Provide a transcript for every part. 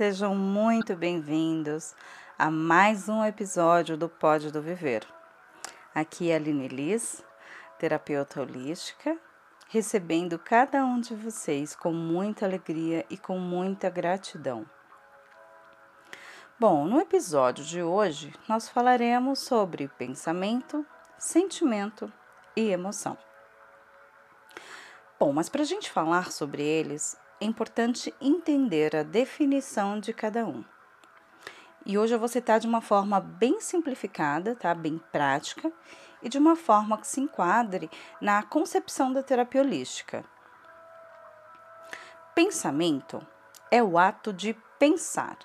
Sejam muito bem-vindos a mais um episódio do Pode do Viver. Aqui é a Aline Liz, terapeuta holística, recebendo cada um de vocês com muita alegria e com muita gratidão. Bom, no episódio de hoje nós falaremos sobre pensamento, sentimento e emoção. Bom, mas para a gente falar sobre eles, é importante entender a definição de cada um. E hoje eu vou citar de uma forma bem simplificada, tá? Bem prática e de uma forma que se enquadre na concepção da terapia holística. Pensamento é o ato de pensar.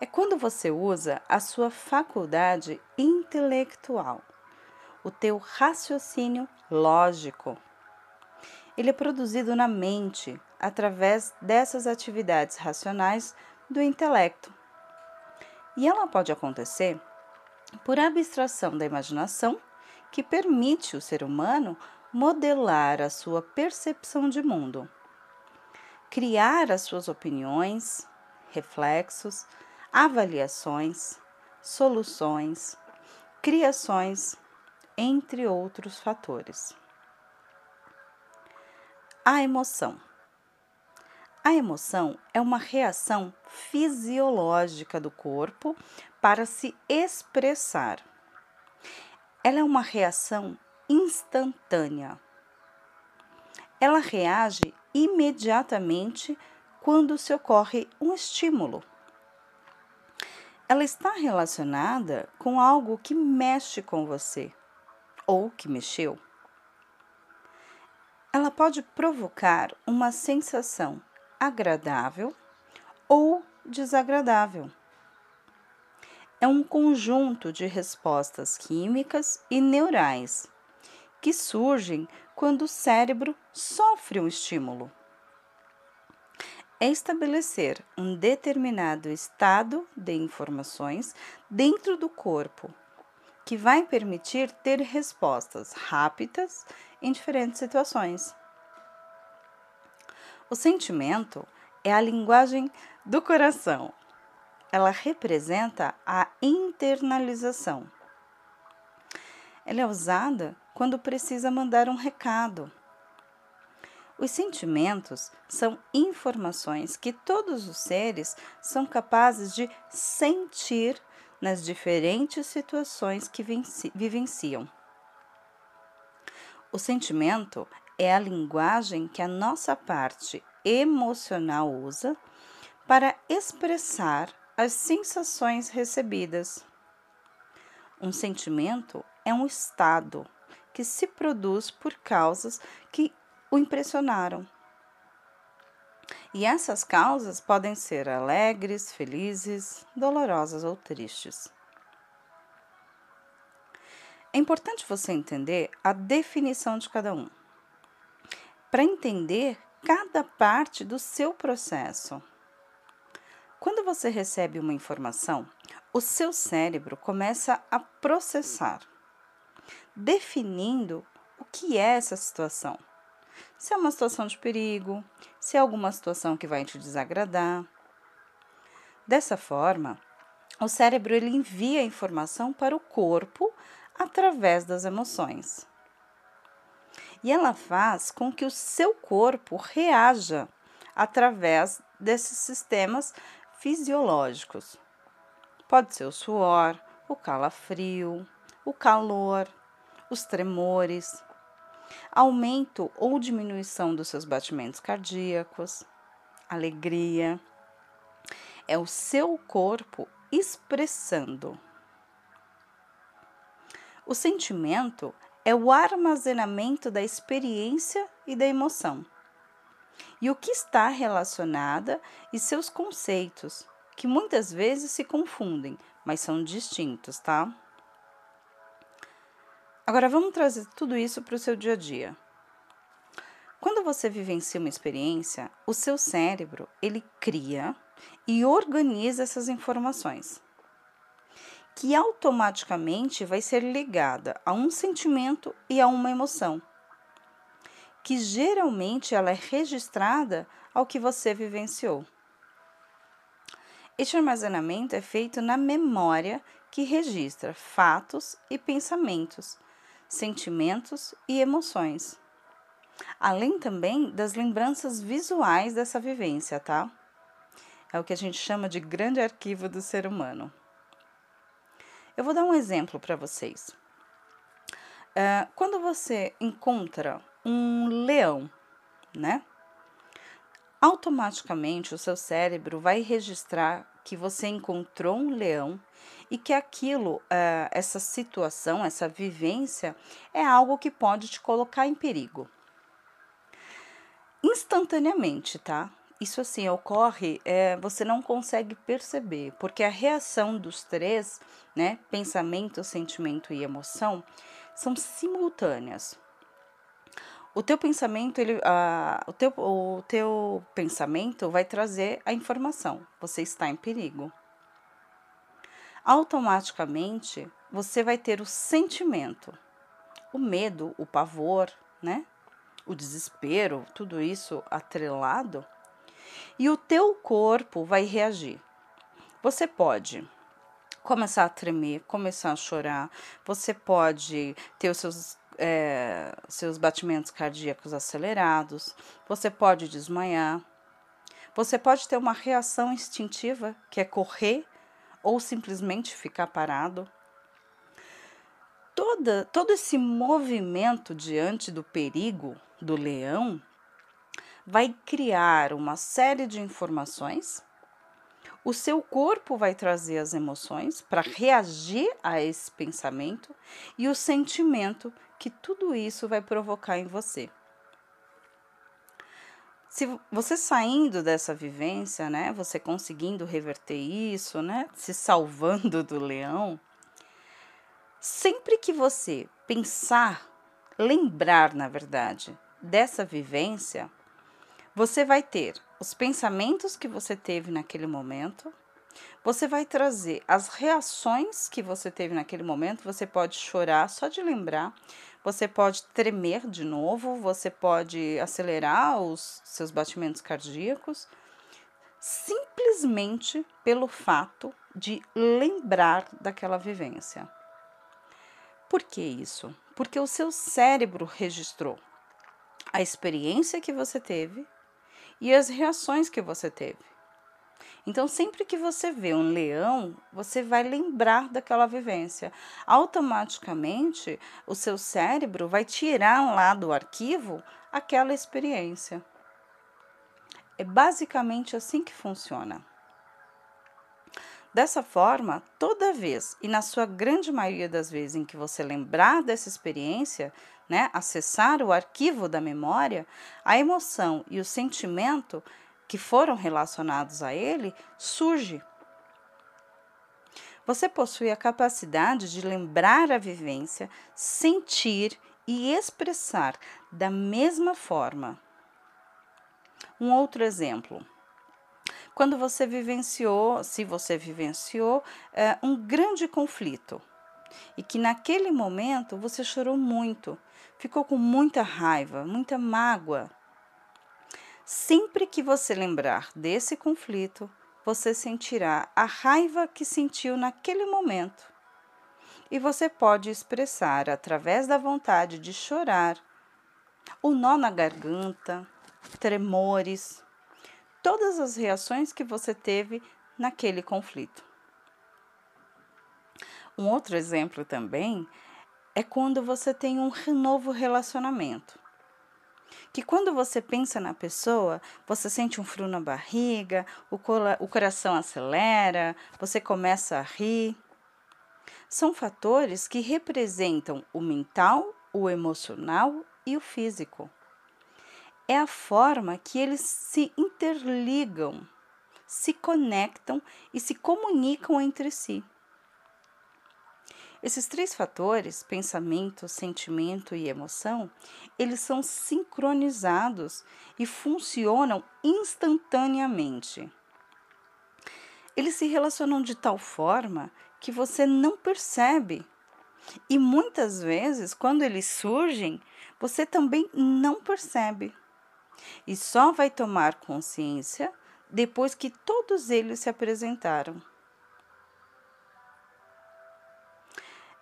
É quando você usa a sua faculdade intelectual, o teu raciocínio lógico. Ele é produzido na mente através dessas atividades racionais do intelecto. E ela pode acontecer por abstração da imaginação, que permite o ser humano modelar a sua percepção de mundo, criar as suas opiniões, reflexos, avaliações, soluções, criações, entre outros fatores. A emoção. A emoção é uma reação fisiológica do corpo para se expressar. Ela é uma reação instantânea. Ela reage imediatamente quando se ocorre um estímulo. Ela está relacionada com algo que mexe com você ou que mexeu. Ela pode provocar uma sensação agradável ou desagradável. É um conjunto de respostas químicas e neurais que surgem quando o cérebro sofre um estímulo. É estabelecer um determinado estado de informações dentro do corpo que vai permitir ter respostas rápidas em diferentes situações. O sentimento é a linguagem do coração. Ela representa a internalização. Ela é usada quando precisa mandar um recado. Os sentimentos são informações que todos os seres são capazes de sentir nas diferentes situações que vivenciam. O sentimento é a linguagem que a nossa parte emocional usa para expressar as sensações recebidas. Um sentimento é um estado que se produz por causas que o impressionaram. E essas causas podem ser alegres, felizes, dolorosas ou tristes. É importante você entender a definição de cada um para entender cada parte do seu processo. Quando você recebe uma informação, o seu cérebro começa a processar, definindo o que é essa situação. Se é uma situação de perigo, se é alguma situação que vai te desagradar. Dessa forma, o cérebro ele envia a informação para o corpo através das emoções e ela faz com que o seu corpo reaja através desses sistemas fisiológicos. Pode ser o suor, o calafrio, o calor, os tremores, aumento ou diminuição dos seus batimentos cardíacos, alegria. É o seu corpo expressando. O sentimento é o armazenamento da experiência e da emoção. E o que está relacionada e seus conceitos, que muitas vezes se confundem, mas são distintos, tá? Agora vamos trazer tudo isso para o seu dia a dia. Quando você vivencia uma experiência, o seu cérebro ele cria e organiza essas informações que automaticamente vai ser ligada a um sentimento e a uma emoção, que geralmente ela é registrada ao que você vivenciou. Este armazenamento é feito na memória que registra fatos e pensamentos, sentimentos e emoções, além também das lembranças visuais dessa vivência, tá? É o que a gente chama de grande arquivo do ser humano. Eu vou dar um exemplo para vocês. Uh, quando você encontra um leão, né? Automaticamente o seu cérebro vai registrar que você encontrou um leão e que aquilo, uh, essa situação, essa vivência é algo que pode te colocar em perigo. Instantaneamente, tá? Isso assim ocorre, é, você não consegue perceber, porque a reação dos três, né, pensamento, sentimento e emoção, são simultâneas. O teu pensamento, ele, o, teu, o teu pensamento vai trazer a informação. Você está em perigo. Automaticamente, você vai ter o sentimento, o medo, o pavor, né? O desespero, tudo isso atrelado e o teu corpo vai reagir. Você pode começar a tremer, começar a chorar, você pode ter os seus, é, seus batimentos cardíacos acelerados, você pode desmanhar, você pode ter uma reação instintiva, que é correr ou simplesmente ficar parado. Toda, todo esse movimento diante do perigo do leão vai criar uma série de informações. O seu corpo vai trazer as emoções para reagir a esse pensamento e o sentimento que tudo isso vai provocar em você. Se você saindo dessa vivência, né, você conseguindo reverter isso, né, se salvando do leão, sempre que você pensar, lembrar, na verdade, dessa vivência, você vai ter os pensamentos que você teve naquele momento, você vai trazer as reações que você teve naquele momento. Você pode chorar só de lembrar, você pode tremer de novo, você pode acelerar os seus batimentos cardíacos, simplesmente pelo fato de lembrar daquela vivência. Por que isso? Porque o seu cérebro registrou a experiência que você teve e as reações que você teve. Então, sempre que você vê um leão, você vai lembrar daquela vivência. Automaticamente, o seu cérebro vai tirar lá do arquivo aquela experiência. É basicamente assim que funciona. Dessa forma, toda vez e na sua grande maioria das vezes em que você lembrar dessa experiência, né, acessar o arquivo da memória, a emoção e o sentimento que foram relacionados a ele surge. Você possui a capacidade de lembrar a vivência, sentir e expressar da mesma forma. Um outro exemplo. Quando você vivenciou, se você vivenciou, é, um grande conflito e que naquele momento você chorou muito, ficou com muita raiva, muita mágoa. Sempre que você lembrar desse conflito, você sentirá a raiva que sentiu naquele momento. E você pode expressar através da vontade de chorar, o nó na garganta, tremores, todas as reações que você teve naquele conflito. Um outro exemplo também é quando você tem um novo relacionamento. Que quando você pensa na pessoa, você sente um frio na barriga, o, o coração acelera, você começa a rir. São fatores que representam o mental, o emocional e o físico. É a forma que eles se interligam, se conectam e se comunicam entre si. Esses três fatores, pensamento, sentimento e emoção, eles são sincronizados e funcionam instantaneamente. Eles se relacionam de tal forma que você não percebe. E muitas vezes, quando eles surgem, você também não percebe. e só vai tomar consciência depois que todos eles se apresentaram.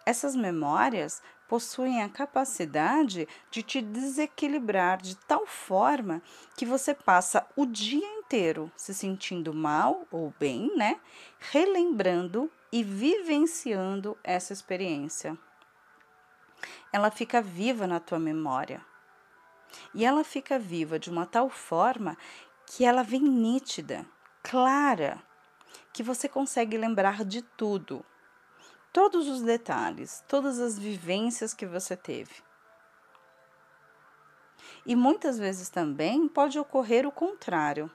Essas memórias possuem a capacidade de te desequilibrar de tal forma que você passa o dia inteiro se sentindo mal ou bem, né? Relembrando e vivenciando essa experiência. Ela fica viva na tua memória. E ela fica viva de uma tal forma que ela vem nítida, clara, que você consegue lembrar de tudo todos os detalhes, todas as vivências que você teve. E muitas vezes também pode ocorrer o contrário.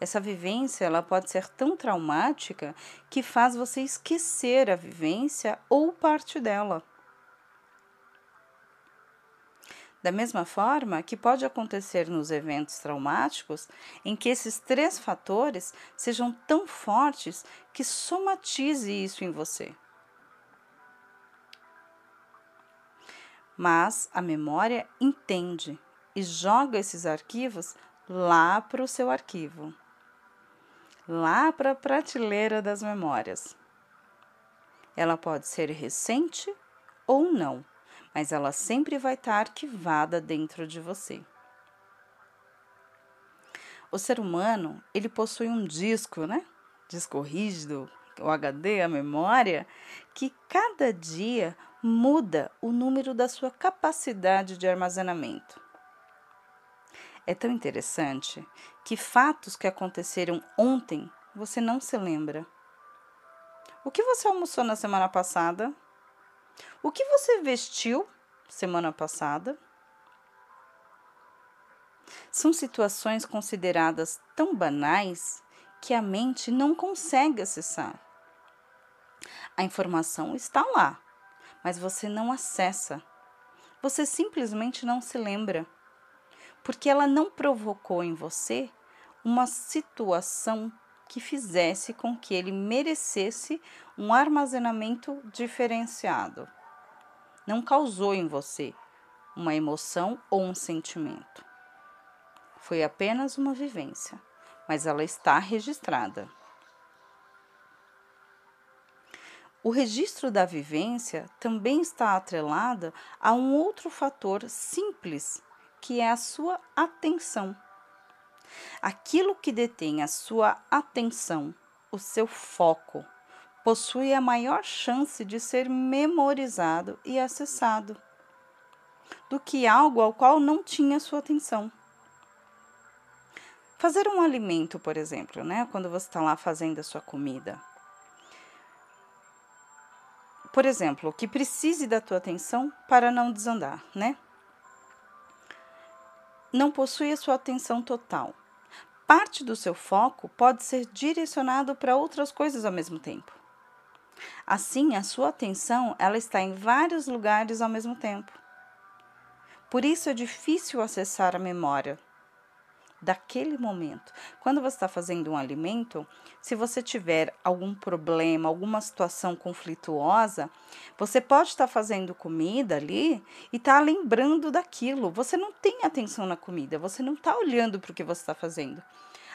Essa vivência ela pode ser tão traumática que faz você esquecer a vivência ou parte dela. Da mesma forma que pode acontecer nos eventos traumáticos, em que esses três fatores sejam tão fortes que somatize isso em você. Mas a memória entende e joga esses arquivos lá para o seu arquivo, lá para a prateleira das memórias. Ela pode ser recente ou não, mas ela sempre vai estar arquivada dentro de você. O ser humano, ele possui um disco, né? Disco rígido, o HD, a memória, que cada dia muda o número da sua capacidade de armazenamento. É tão interessante que fatos que aconteceram ontem você não se lembra. O que você almoçou na semana passada? O que você vestiu semana passada? São situações consideradas tão banais que a mente não consegue acessar. A informação está lá, mas você não acessa. Você simplesmente não se lembra, porque ela não provocou em você uma situação que fizesse com que ele merecesse um armazenamento diferenciado. Não causou em você uma emoção ou um sentimento. Foi apenas uma vivência, mas ela está registrada. O registro da vivência também está atrelado a um outro fator simples, que é a sua atenção. Aquilo que detém a sua atenção, o seu foco, possui a maior chance de ser memorizado e acessado do que algo ao qual não tinha sua atenção. Fazer um alimento, por exemplo, né? Quando você está lá fazendo a sua comida por exemplo, que precise da tua atenção para não desandar, né? Não possui a sua atenção total. Parte do seu foco pode ser direcionado para outras coisas ao mesmo tempo. Assim, a sua atenção ela está em vários lugares ao mesmo tempo. Por isso é difícil acessar a memória daquele momento. Quando você está fazendo um alimento, se você tiver algum problema, alguma situação conflituosa, você pode estar tá fazendo comida ali e estar tá lembrando daquilo. Você não tem atenção na comida, você não está olhando para o que você está fazendo.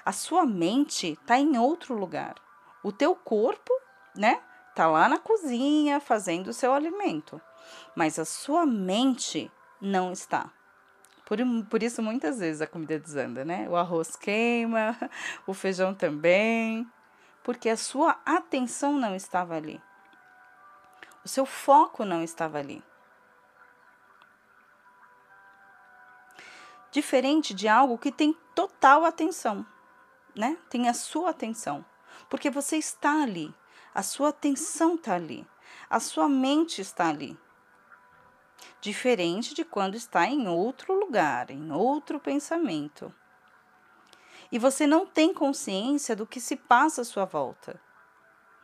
A sua mente está em outro lugar. O teu corpo, né, está lá na cozinha fazendo o seu alimento, mas a sua mente não está. Por, por isso, muitas vezes a comida desanda, né? O arroz queima, o feijão também, porque a sua atenção não estava ali. O seu foco não estava ali. Diferente de algo que tem total atenção, né? Tem a sua atenção, porque você está ali, a sua atenção está ali, a sua mente está ali diferente de quando está em outro lugar, em outro pensamento. E você não tem consciência do que se passa à sua volta,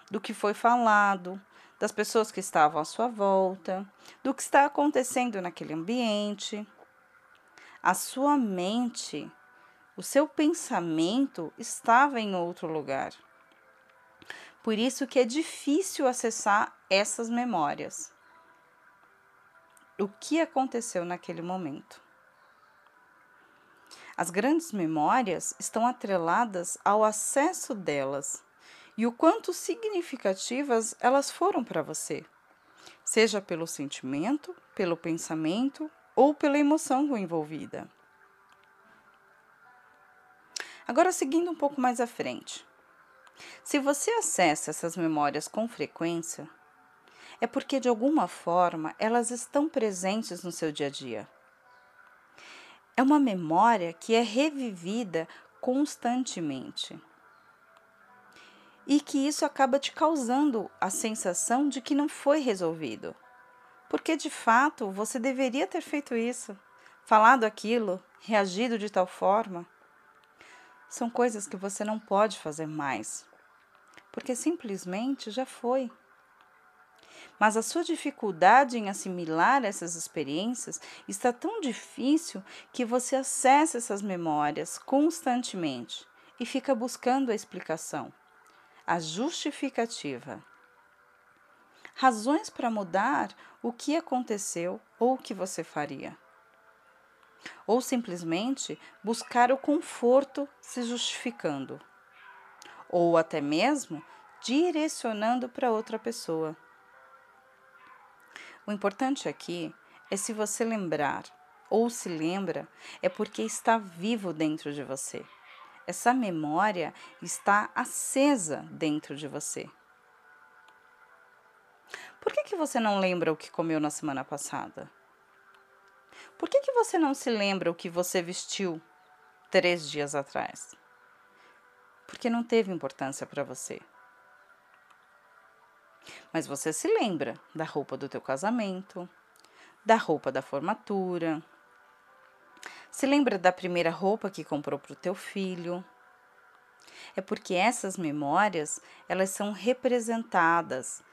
do que foi falado, das pessoas que estavam à sua volta, do que está acontecendo naquele ambiente. A sua mente, o seu pensamento estava em outro lugar. Por isso que é difícil acessar essas memórias o que aconteceu naquele momento. As grandes memórias estão atreladas ao acesso delas e o quanto significativas elas foram para você, seja pelo sentimento, pelo pensamento ou pela emoção envolvida. Agora, seguindo um pouco mais à frente. Se você acessa essas memórias com frequência, é porque de alguma forma elas estão presentes no seu dia a dia. É uma memória que é revivida constantemente. E que isso acaba te causando a sensação de que não foi resolvido. Porque de fato você deveria ter feito isso, falado aquilo, reagido de tal forma. São coisas que você não pode fazer mais, porque simplesmente já foi mas a sua dificuldade em assimilar essas experiências está tão difícil que você acessa essas memórias constantemente e fica buscando a explicação, a justificativa. Razões para mudar o que aconteceu ou o que você faria. Ou simplesmente buscar o conforto se justificando. Ou até mesmo direcionando para outra pessoa. O importante aqui é se você lembrar ou se lembra, é porque está vivo dentro de você. Essa memória está acesa dentro de você. Por que, que você não lembra o que comeu na semana passada? Por que, que você não se lembra o que você vestiu três dias atrás? Porque não teve importância para você. Mas você se lembra da roupa do teu casamento, da roupa da formatura, se lembra da primeira roupa que comprou para o teu filho. É porque essas memórias, elas são representadas,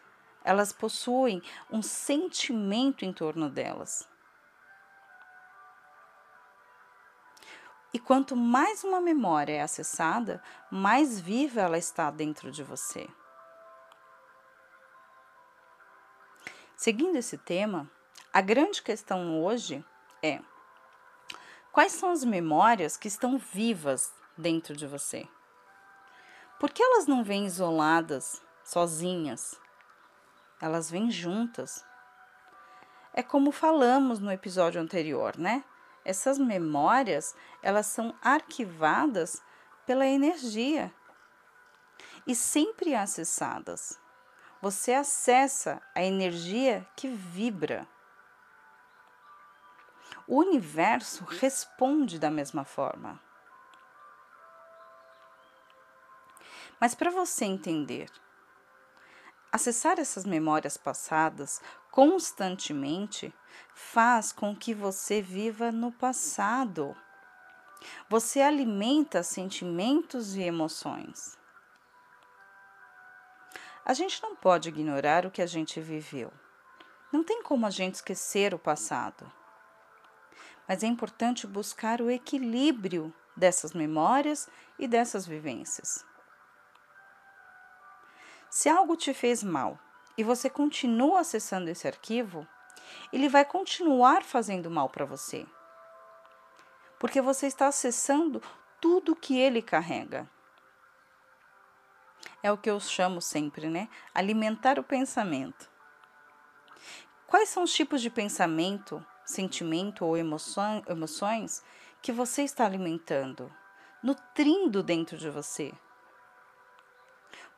elas possuem um sentimento em torno delas. E quanto mais uma memória é acessada, mais viva ela está dentro de você. Seguindo esse tema, a grande questão hoje é: quais são as memórias que estão vivas dentro de você? Por que elas não vêm isoladas, sozinhas? Elas vêm juntas. É como falamos no episódio anterior, né? Essas memórias, elas são arquivadas pela energia e sempre acessadas você acessa a energia que vibra. O universo responde da mesma forma. Mas para você entender, acessar essas memórias passadas constantemente faz com que você viva no passado. Você alimenta sentimentos e emoções. A gente não pode ignorar o que a gente viveu. Não tem como a gente esquecer o passado. Mas é importante buscar o equilíbrio dessas memórias e dessas vivências. Se algo te fez mal e você continua acessando esse arquivo, ele vai continuar fazendo mal para você. Porque você está acessando tudo que ele carrega é o que eu chamo sempre, né? Alimentar o pensamento. Quais são os tipos de pensamento, sentimento ou emoções que você está alimentando, nutrindo dentro de você?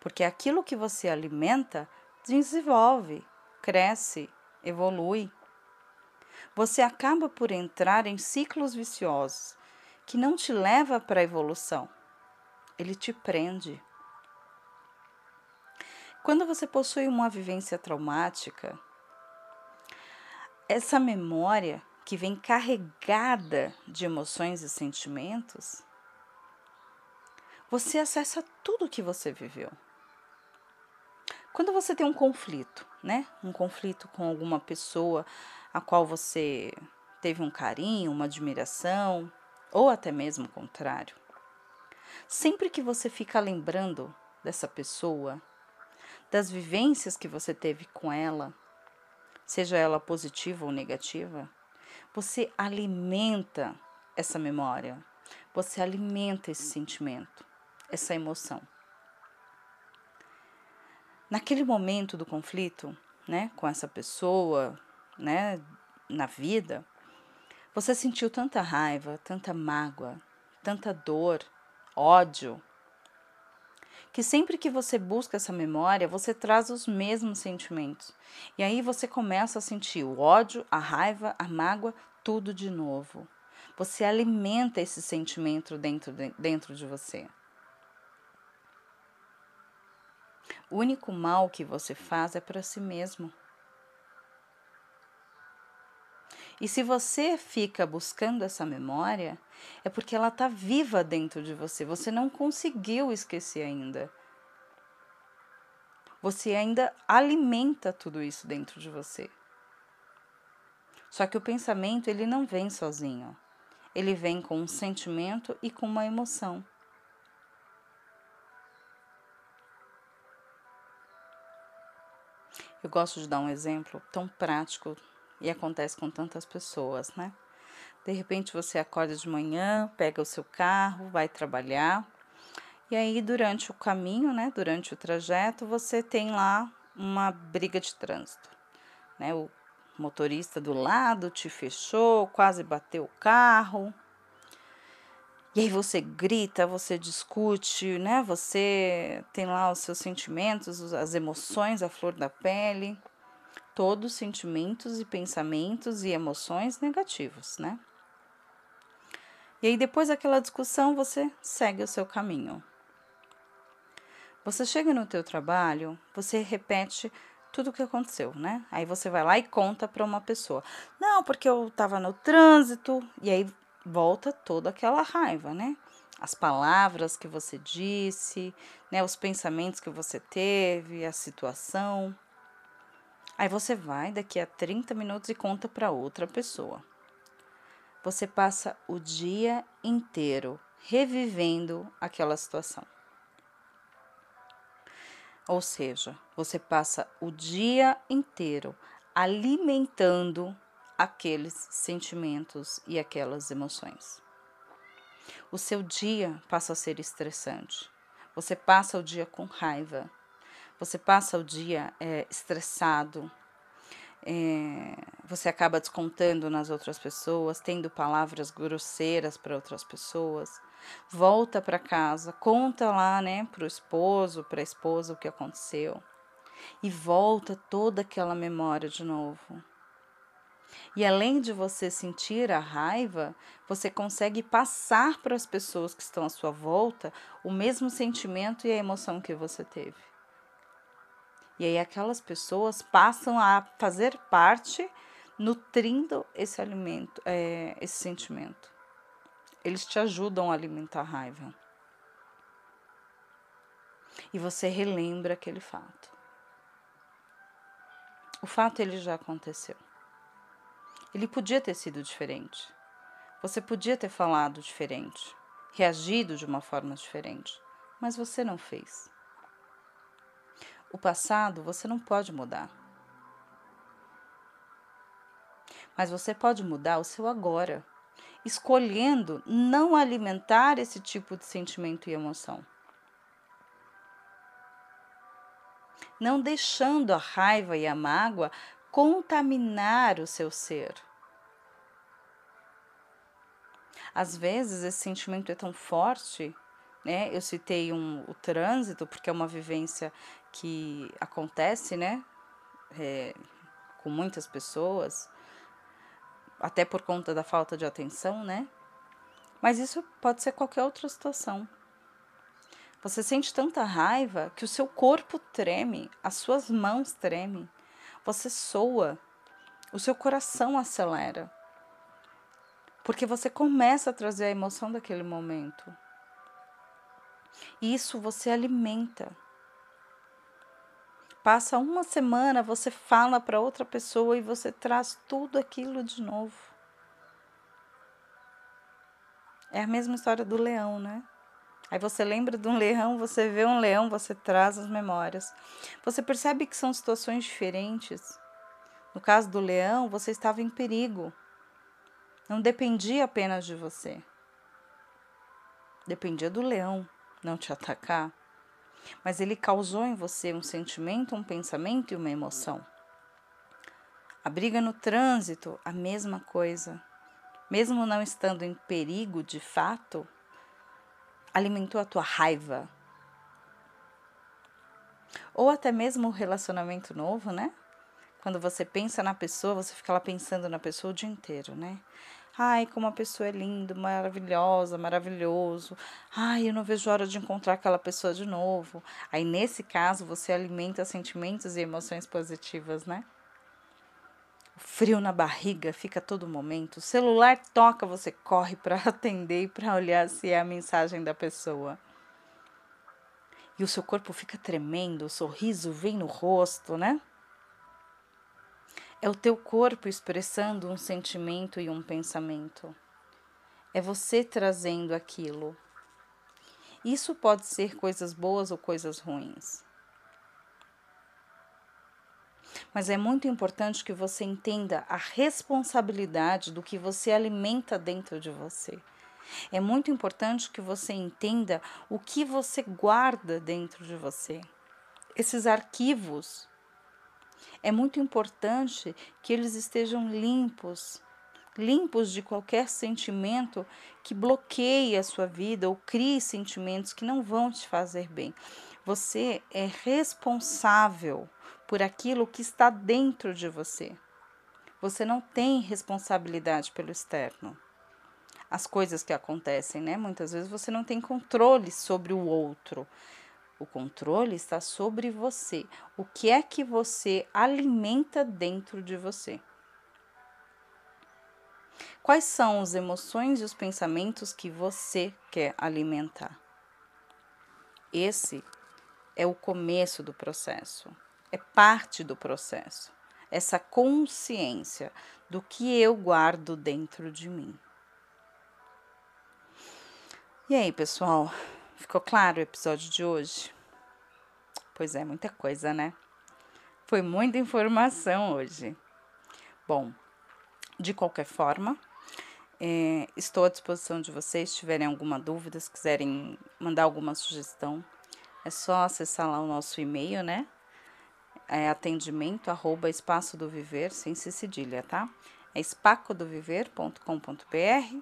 Porque aquilo que você alimenta desenvolve, cresce, evolui. Você acaba por entrar em ciclos viciosos que não te leva para a evolução. Ele te prende. Quando você possui uma vivência traumática, essa memória que vem carregada de emoções e sentimentos, você acessa tudo que você viveu. Quando você tem um conflito, né? Um conflito com alguma pessoa a qual você teve um carinho, uma admiração, ou até mesmo o contrário. Sempre que você fica lembrando dessa pessoa, das vivências que você teve com ela, seja ela positiva ou negativa, você alimenta essa memória, Você alimenta esse sentimento, essa emoção. Naquele momento do conflito, né, com essa pessoa, né, na vida, você sentiu tanta raiva, tanta mágoa, tanta dor, ódio, que sempre que você busca essa memória, você traz os mesmos sentimentos. E aí você começa a sentir o ódio, a raiva, a mágoa, tudo de novo. Você alimenta esse sentimento dentro de, dentro de você. O único mal que você faz é para si mesmo. E se você fica buscando essa memória, é porque ela está viva dentro de você. Você não conseguiu esquecer ainda. Você ainda alimenta tudo isso dentro de você. Só que o pensamento ele não vem sozinho. Ele vem com um sentimento e com uma emoção. Eu gosto de dar um exemplo tão prático e acontece com tantas pessoas, né? De repente você acorda de manhã, pega o seu carro, vai trabalhar, e aí durante o caminho, né, durante o trajeto, você tem lá uma briga de trânsito, né? O motorista do lado te fechou, quase bateu o carro. E aí você grita, você discute, né? Você tem lá os seus sentimentos, as emoções, a flor da pele, todos sentimentos e pensamentos e emoções negativos, né? E aí depois daquela discussão você segue o seu caminho. Você chega no teu trabalho, você repete tudo o que aconteceu, né? Aí você vai lá e conta para uma pessoa. Não, porque eu estava no trânsito e aí volta toda aquela raiva, né? As palavras que você disse, né, os pensamentos que você teve, a situação. Aí você vai daqui a 30 minutos e conta para outra pessoa. Você passa o dia inteiro revivendo aquela situação. Ou seja, você passa o dia inteiro alimentando aqueles sentimentos e aquelas emoções. O seu dia passa a ser estressante. Você passa o dia com raiva. Você passa o dia é, estressado. É, você acaba descontando nas outras pessoas, tendo palavras grosseiras para outras pessoas volta para casa, conta lá, né, para o esposo, para a esposa o que aconteceu e volta toda aquela memória de novo. E além de você sentir a raiva, você consegue passar para as pessoas que estão à sua volta o mesmo sentimento e a emoção que você teve. E aí aquelas pessoas passam a fazer parte nutrindo esse alimento, é, esse sentimento. Eles te ajudam a alimentar a raiva. E você relembra aquele fato. O fato ele já aconteceu. Ele podia ter sido diferente. Você podia ter falado diferente, reagido de uma forma diferente, mas você não fez. O passado você não pode mudar. Mas você pode mudar o seu agora escolhendo não alimentar esse tipo de sentimento e emoção. Não deixando a raiva e a mágoa contaminar o seu ser. Às vezes esse sentimento é tão forte, né? Eu citei um, o trânsito porque é uma vivência que acontece, né? É, com muitas pessoas até por conta da falta de atenção, né? Mas isso pode ser qualquer outra situação. Você sente tanta raiva que o seu corpo treme, as suas mãos tremem, você soa, o seu coração acelera. Porque você começa a trazer a emoção daquele momento. E isso você alimenta. Passa uma semana, você fala para outra pessoa e você traz tudo aquilo de novo. É a mesma história do leão, né? Aí você lembra de um leão, você vê um leão, você traz as memórias. Você percebe que são situações diferentes. No caso do leão, você estava em perigo. Não dependia apenas de você. dependia do leão não te atacar, mas ele causou em você um sentimento, um pensamento e uma emoção. A briga no trânsito, a mesma coisa. Mesmo não estando em perigo de fato, alimentou a tua raiva. Ou até mesmo o relacionamento novo, né? Quando você pensa na pessoa, você fica lá pensando na pessoa o dia inteiro, né? Ai, como a pessoa é linda, maravilhosa, maravilhoso. Ai, eu não vejo hora de encontrar aquela pessoa de novo. Aí, nesse caso, você alimenta sentimentos e emoções positivas, né? O frio na barriga fica a todo momento. O celular toca, você corre para atender e para olhar se é a mensagem da pessoa. E o seu corpo fica tremendo, o sorriso vem no rosto, né? É o teu corpo expressando um sentimento e um pensamento. É você trazendo aquilo. Isso pode ser coisas boas ou coisas ruins. Mas é muito importante que você entenda a responsabilidade do que você alimenta dentro de você. É muito importante que você entenda o que você guarda dentro de você. Esses arquivos é muito importante que eles estejam limpos, limpos de qualquer sentimento que bloqueie a sua vida ou crie sentimentos que não vão te fazer bem. Você é responsável por aquilo que está dentro de você. Você não tem responsabilidade pelo externo. As coisas que acontecem, né? Muitas vezes você não tem controle sobre o outro. O controle está sobre você. O que é que você alimenta dentro de você? Quais são as emoções e os pensamentos que você quer alimentar? Esse é o começo do processo, é parte do processo. Essa consciência do que eu guardo dentro de mim. E aí, pessoal? Ficou claro o episódio de hoje? Pois é, muita coisa, né? Foi muita informação hoje. Bom, de qualquer forma, é, estou à disposição de vocês. Se tiverem alguma dúvida, se quiserem mandar alguma sugestão, é só acessar lá o nosso e-mail, né? É atendimento arroba espaço do viver, sem cedilha, tá? É espacodoviver.com.br.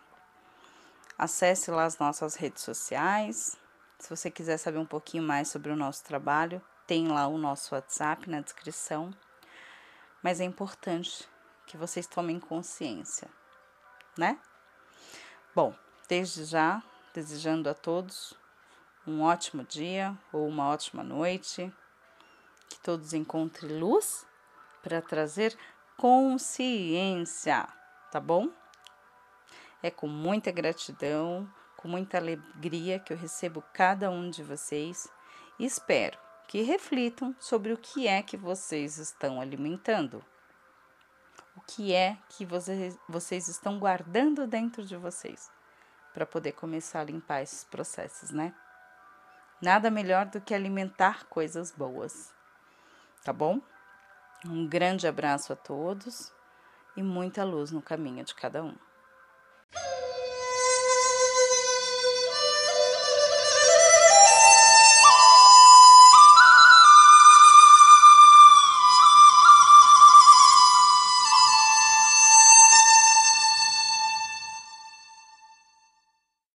Acesse lá as nossas redes sociais, se você quiser saber um pouquinho mais sobre o nosso trabalho, tem lá o nosso WhatsApp na descrição. Mas é importante que vocês tomem consciência, né? Bom, desde já, desejando a todos um ótimo dia ou uma ótima noite, que todos encontrem luz para trazer consciência, tá bom? É com muita gratidão com muita alegria que eu recebo cada um de vocês e espero que reflitam sobre o que é que vocês estão alimentando. O que é que vocês, vocês estão guardando dentro de vocês para poder começar a limpar esses processos, né? Nada melhor do que alimentar coisas boas. Tá bom? Um grande abraço a todos e muita luz no caminho de cada um.